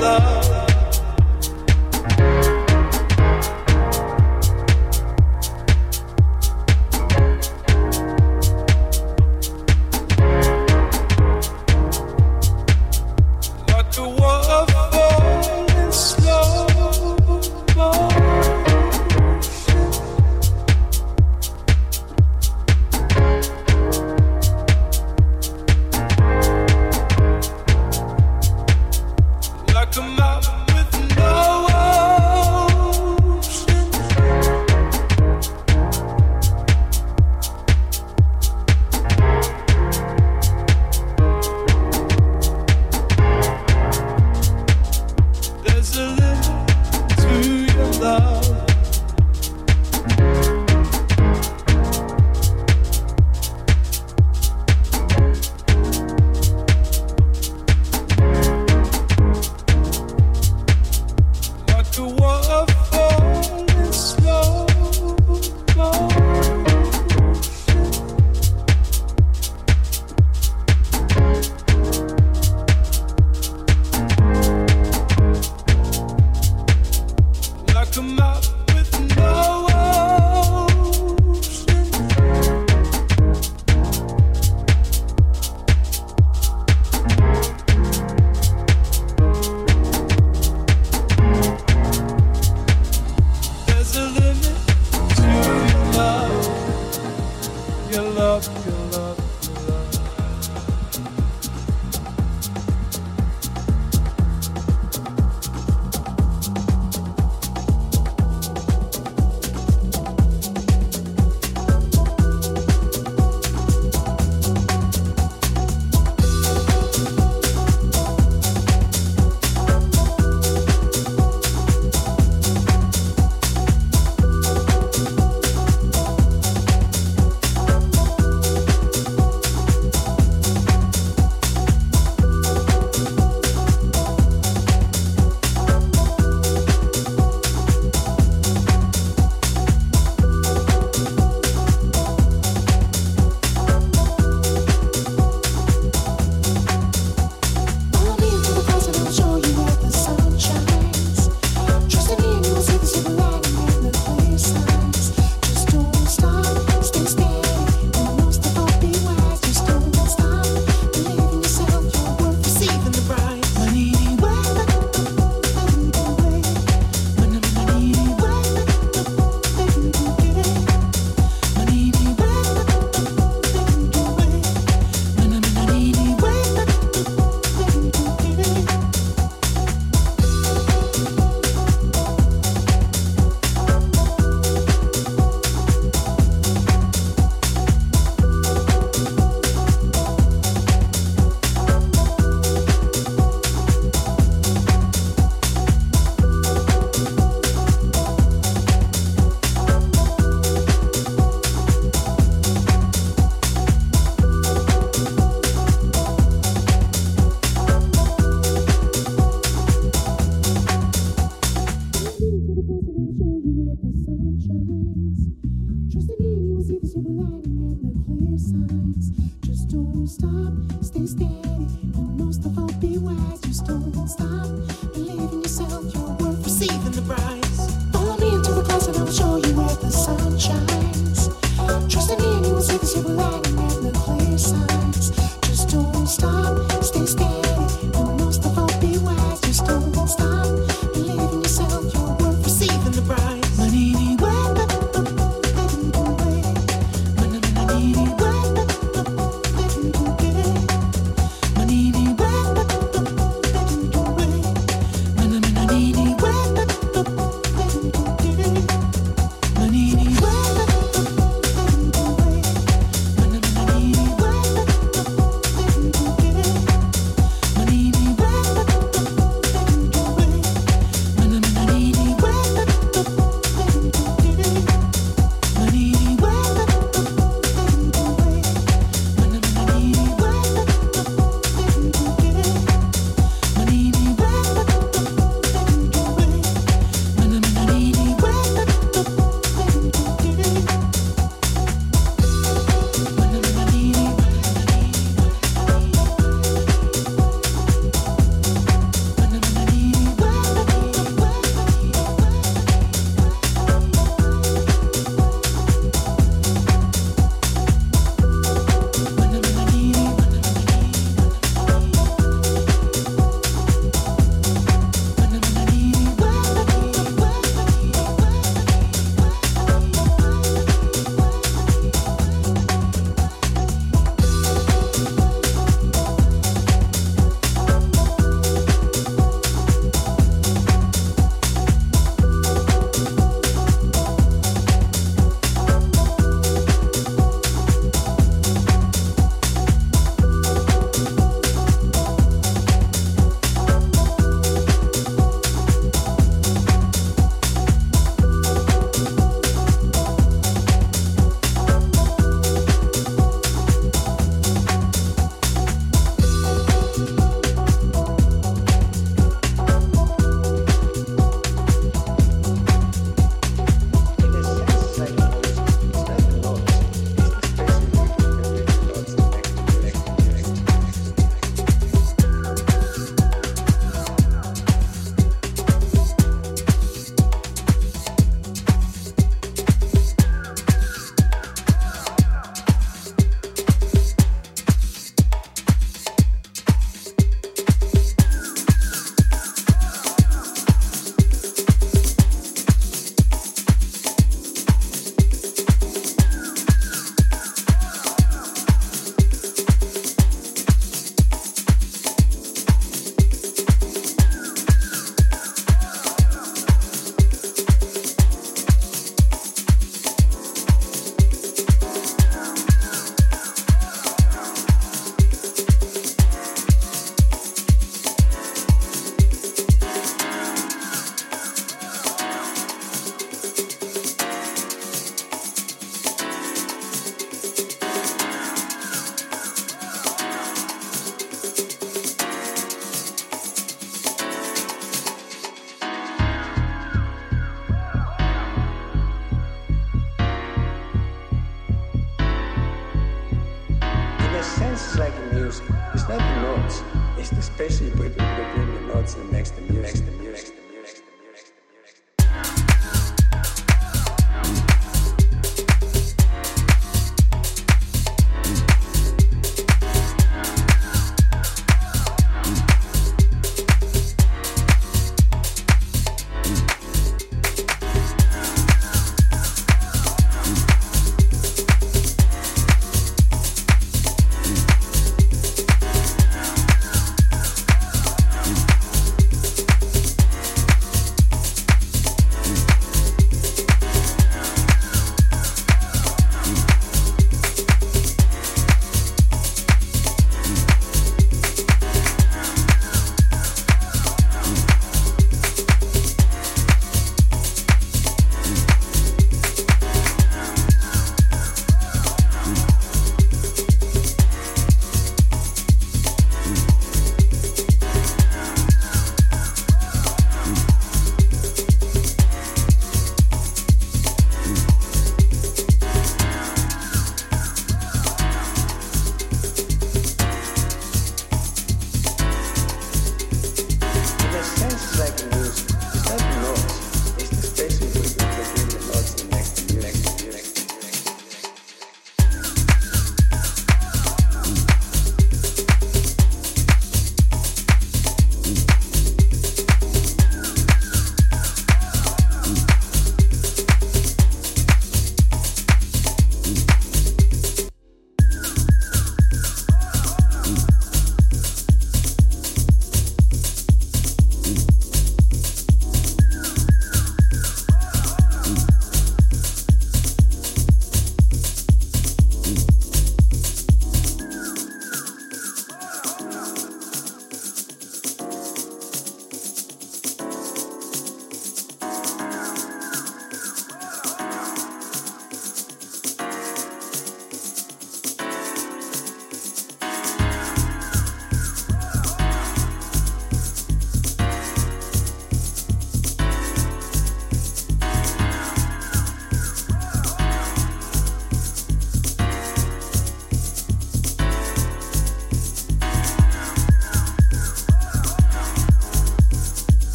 love.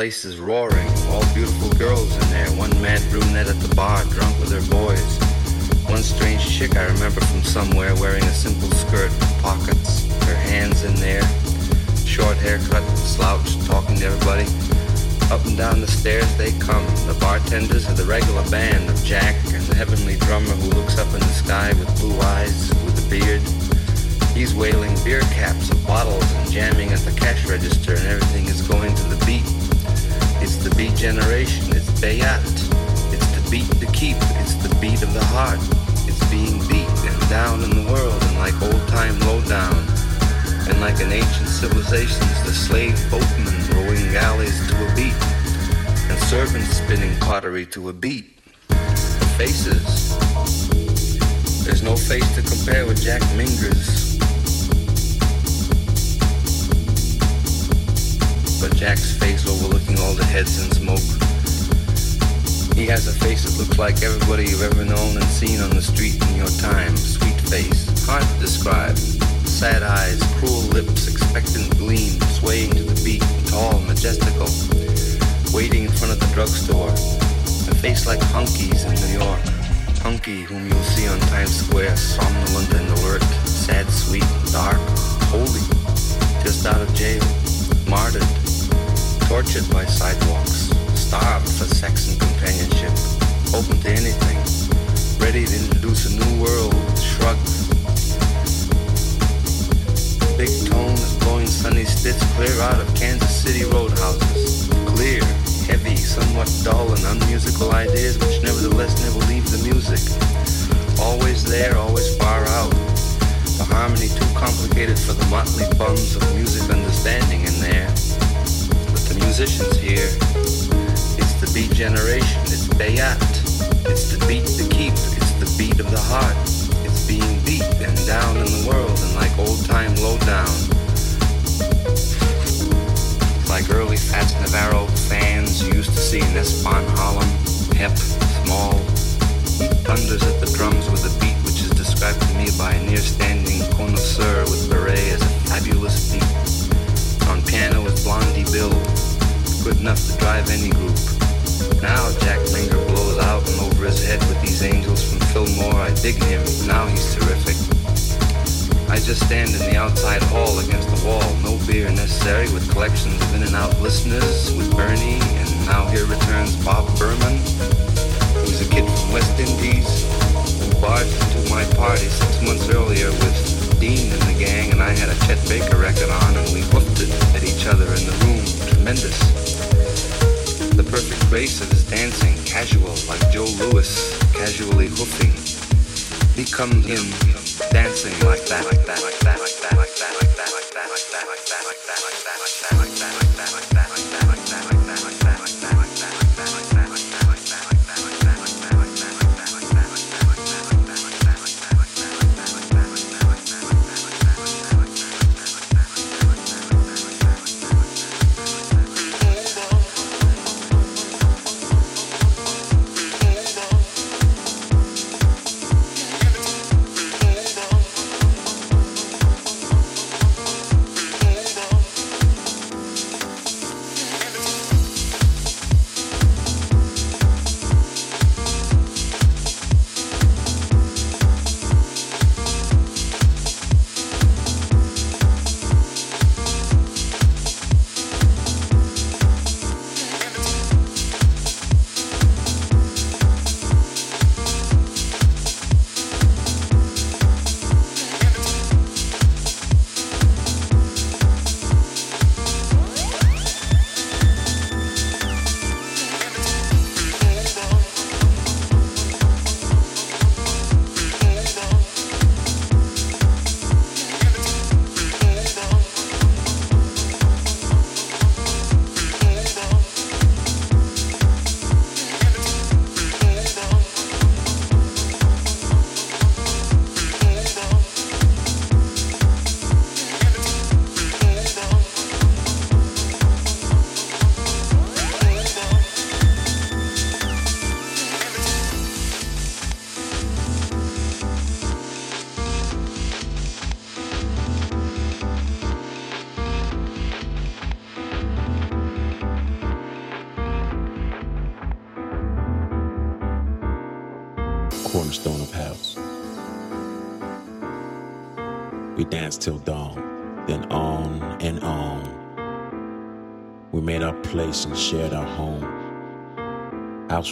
place is roaring. All beautiful girls in there. One mad brunette at the bar, drunk with her boys. One strange chick I remember from somewhere wearing a simple skirt with pockets, her hands in there. Short haircut, slouched, talking to everybody. Up and down the stairs they come. The bartenders are the regular band of Jack and the heavenly drummer who looks up in the sky with blue eyes, with a beard. He's wailing beer caps of bottles and jamming at the cash register and everything is going to the beat. It's the beat generation. It's Bayat. It's the beat to keep. It's the beat of the heart. It's being beat and down in the world and like old time lowdown. And like an ancient civilization, it's the slave boatmen rowing galleys to a beat. And servants spinning pottery to a beat. Faces. There's no face to compare with Jack Minger's Jack's face overlooking all the heads in smoke. He has a face that looks like everybody you've ever known and seen on the street in your time. Sweet face, hard to describe. Sad eyes, cruel lips, expectant gleam, swaying to the beat, tall, majestical, waiting in front of the drugstore. A face like hunkies in New York. Hunky, whom you'll see on Times Square, somnolent and alert, sad, sweet, dark, holy, just out of jail, martyred tortured by sidewalks, starved for sex and companionship, open to anything, ready to introduce a new world, Shrug. Big tone of going Sonny Stitt's clear out of Kansas City roadhouses. Clear, heavy, somewhat dull and unmusical ideas which nevertheless never leave the music. Always there, always far out. The harmony too complicated for the motley bums of music understanding in there musicians here. It's the beat generation, it's Bayat. It's the beat to keep, it's the beat of the heart. It's being beat and down in the world and like old time lowdown. Like early Fats Navarro fans used to see in Espan Harlem, Hep, Small. He thunders at the drums with a beat which is described to me by a near standing connoisseur with beret as a fabulous beat. On piano is Blondie Bill good enough to drive any group. Now Jack Finger blows out and over his head with these angels from Fillmore. I dig him. Now he's terrific. I just stand in the outside hall against the wall, no beer necessary, with collections of in and out listeners, with Bernie, and now here returns Bob Berman, who's a kid from West Indies, who barged into my party six months earlier with Dean and the gang, and I had a Chet Baker record on, and we hoofed it at each other in the room, tremendous the perfect bass of his dancing, casual like Joe Louis, casually hoofing. Become him dancing like that, like that, like that, like that. Like that.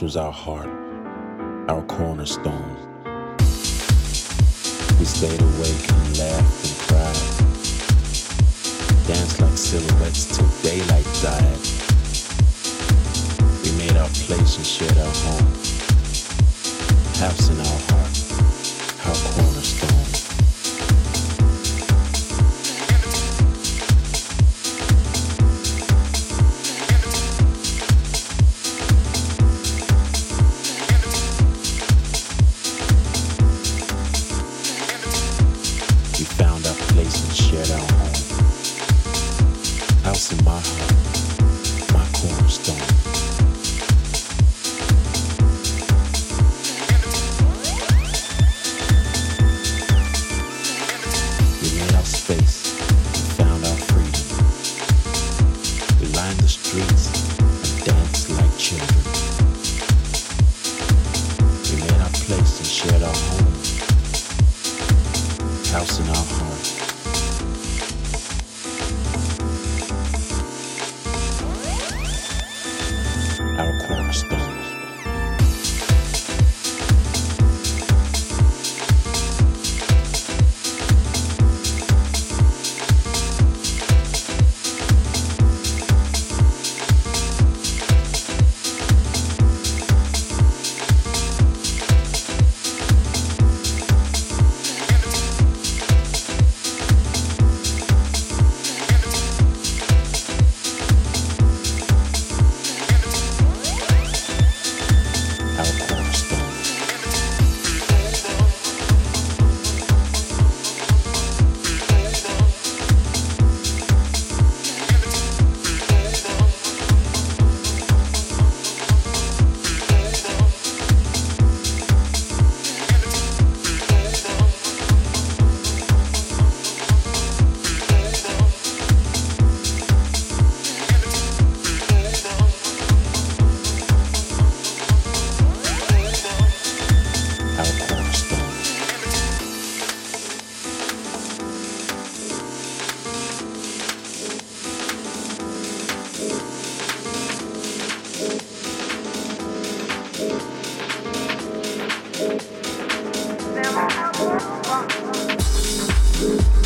was our heart, our cornerstone. We stayed awake and laughed and cried, danced like silhouettes till daylight died. We made our place and shared our home, house in our heart. good.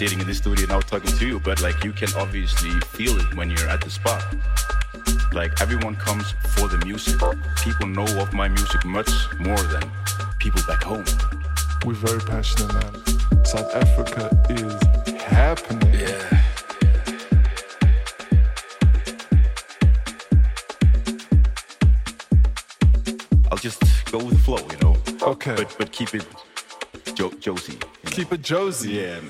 Sitting in the studio now talking to you, but like you can obviously feel it when you're at the spot. Like everyone comes for the music. People know of my music much more than people back home. We're very passionate, man. South Africa is happening. Yeah. I'll just go with the flow, you know. Okay. But but keep it Jozi. Yeah.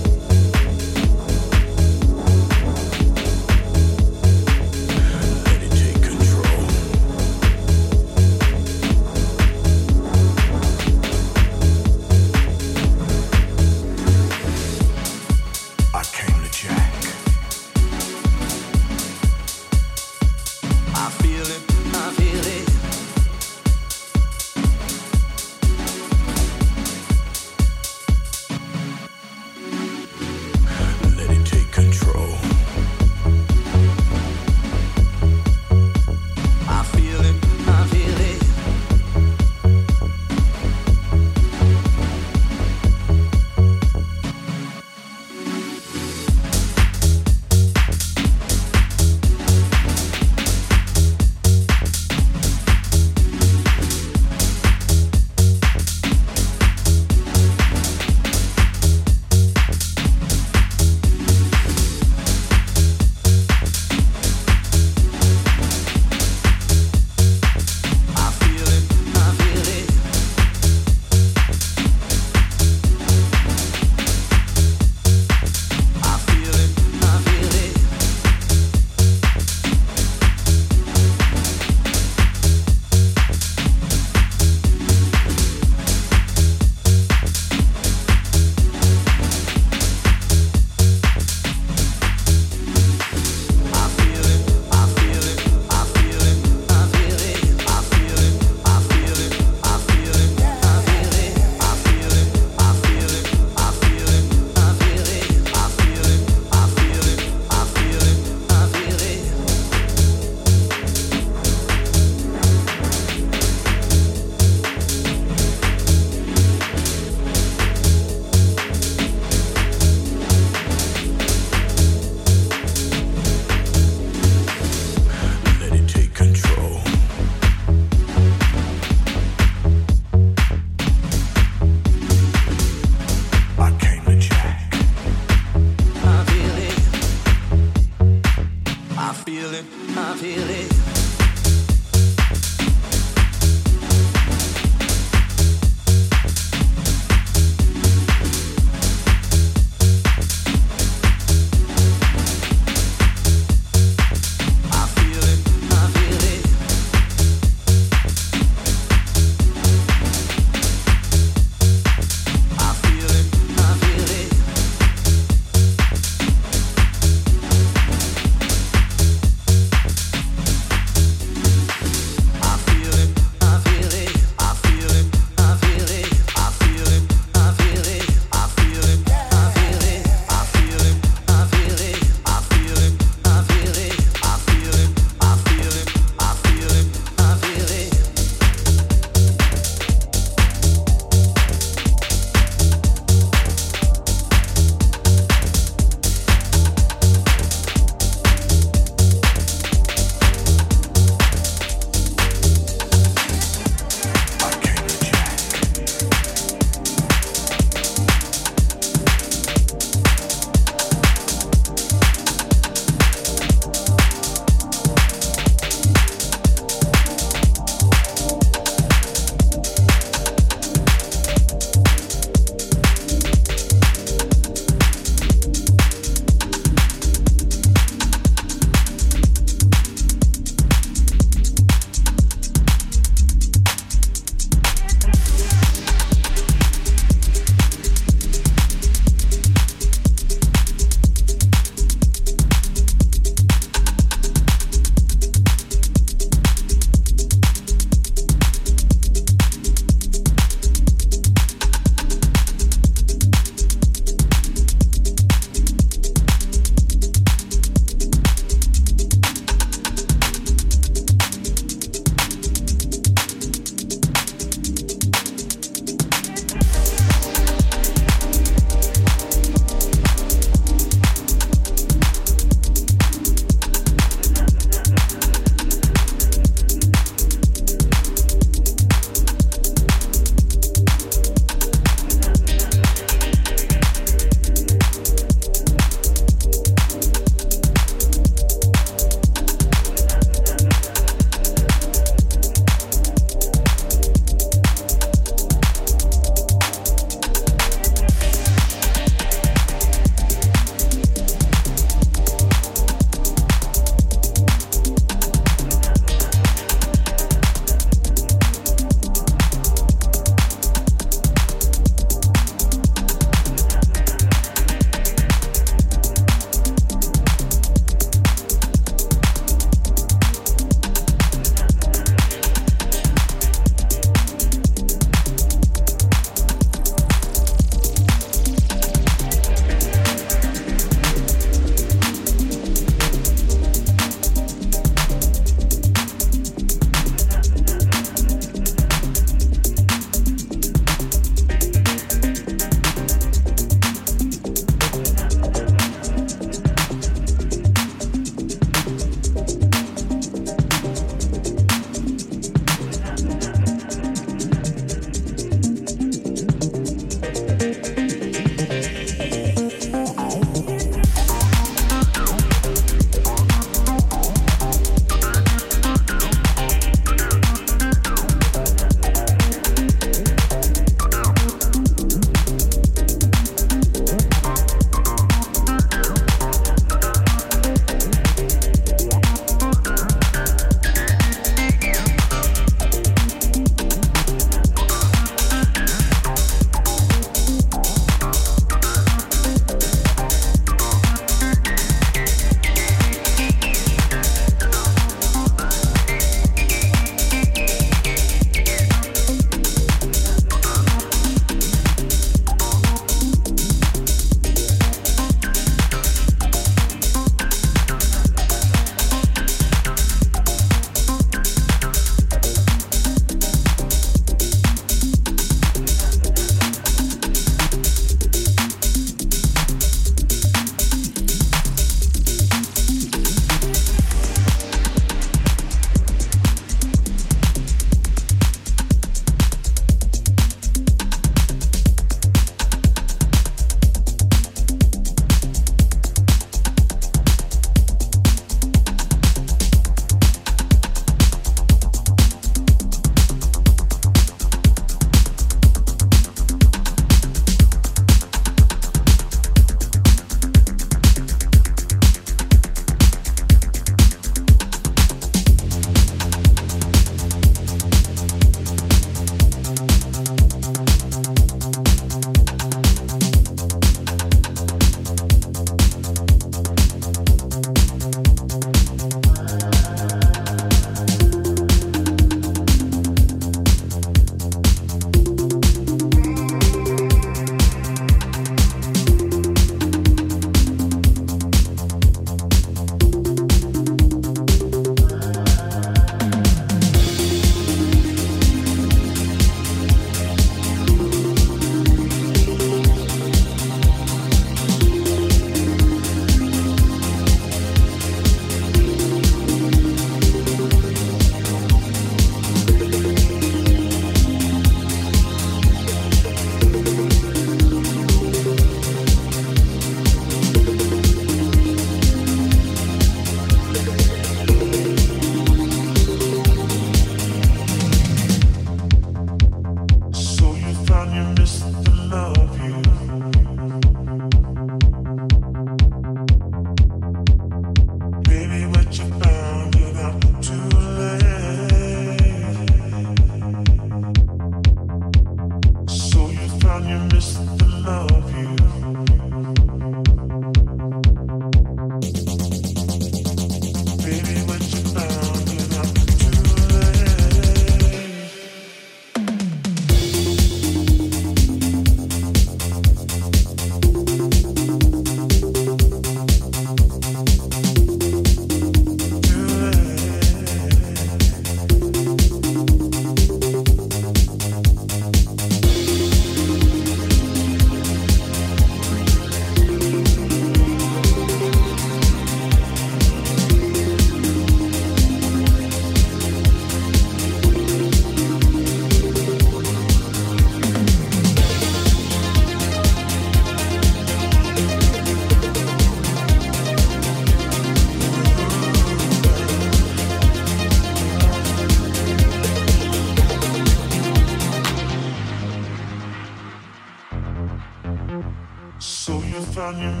You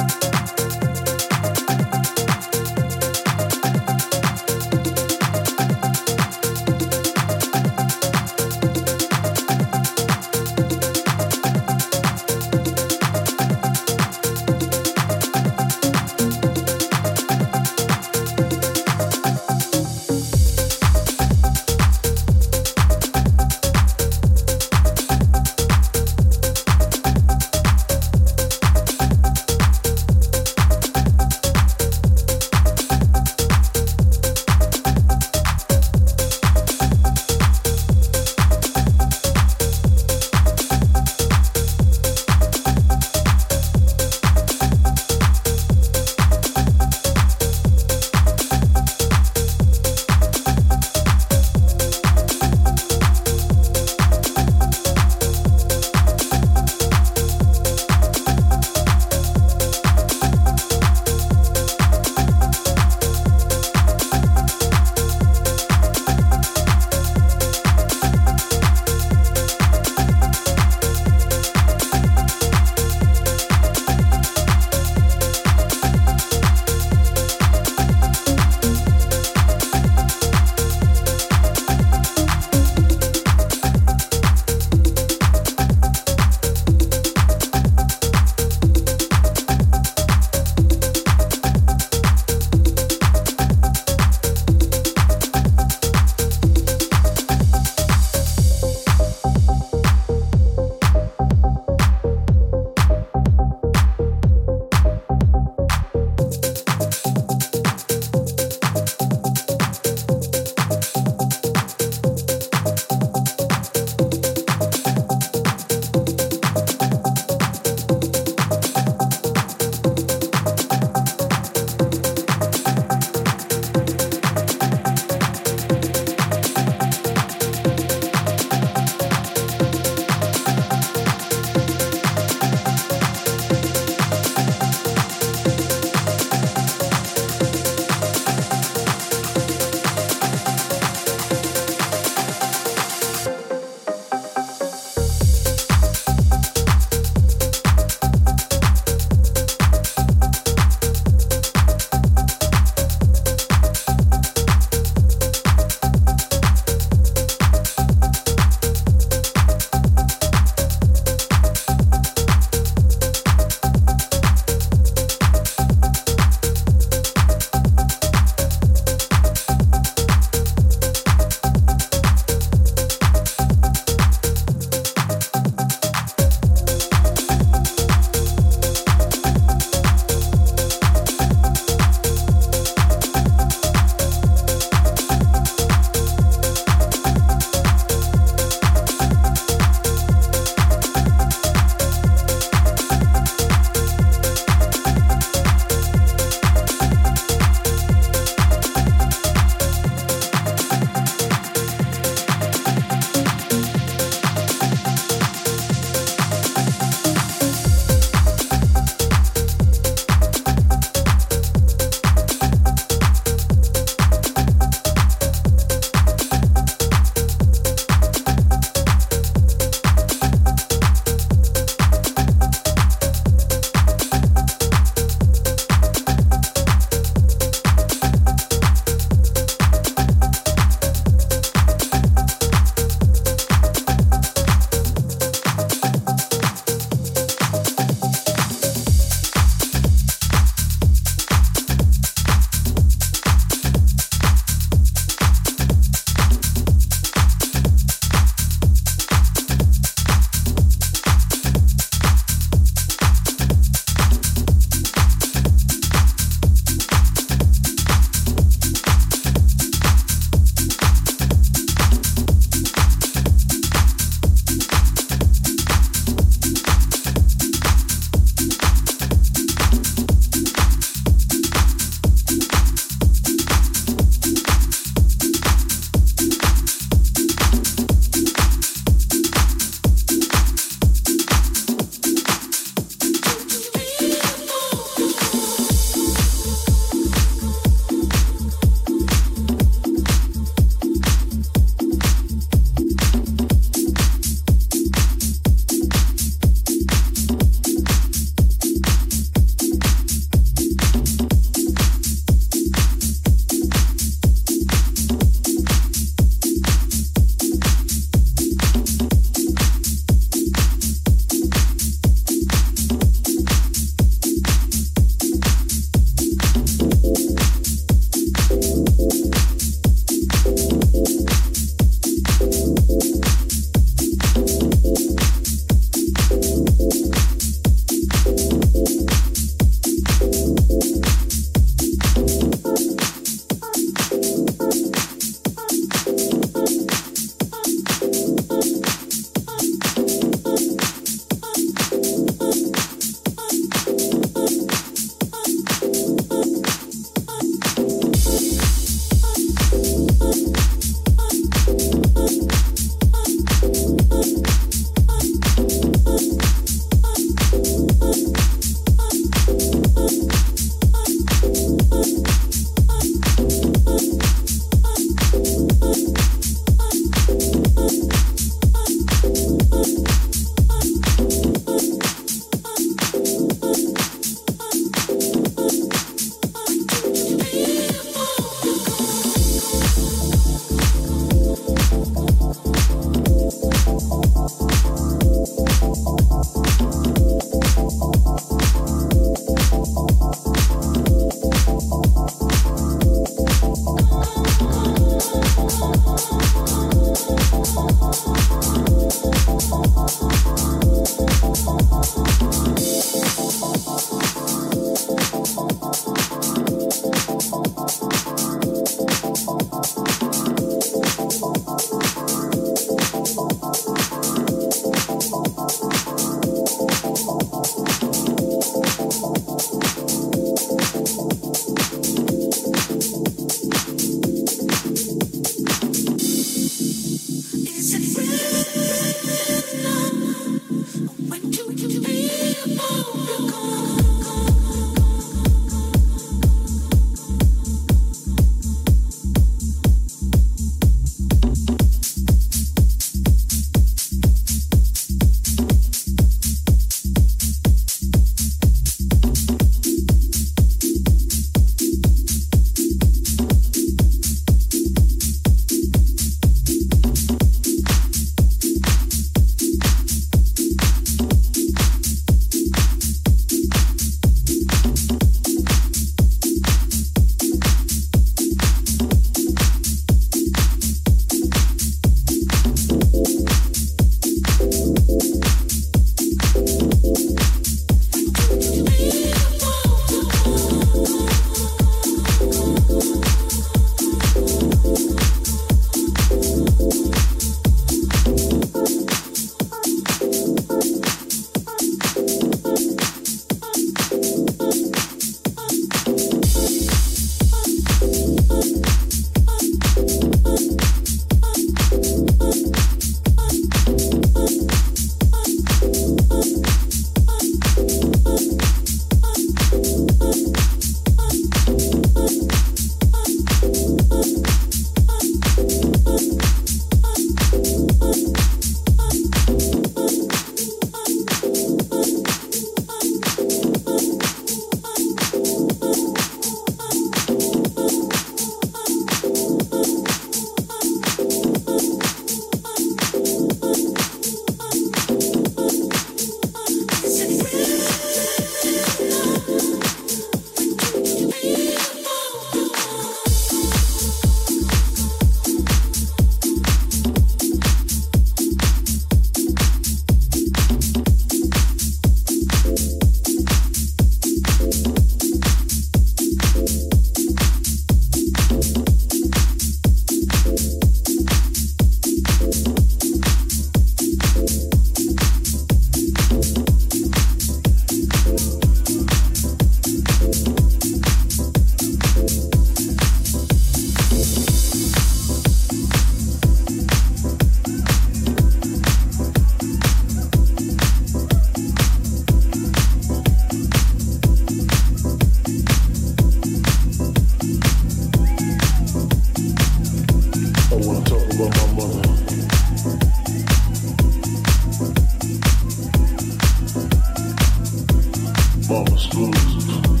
Momma's Groove.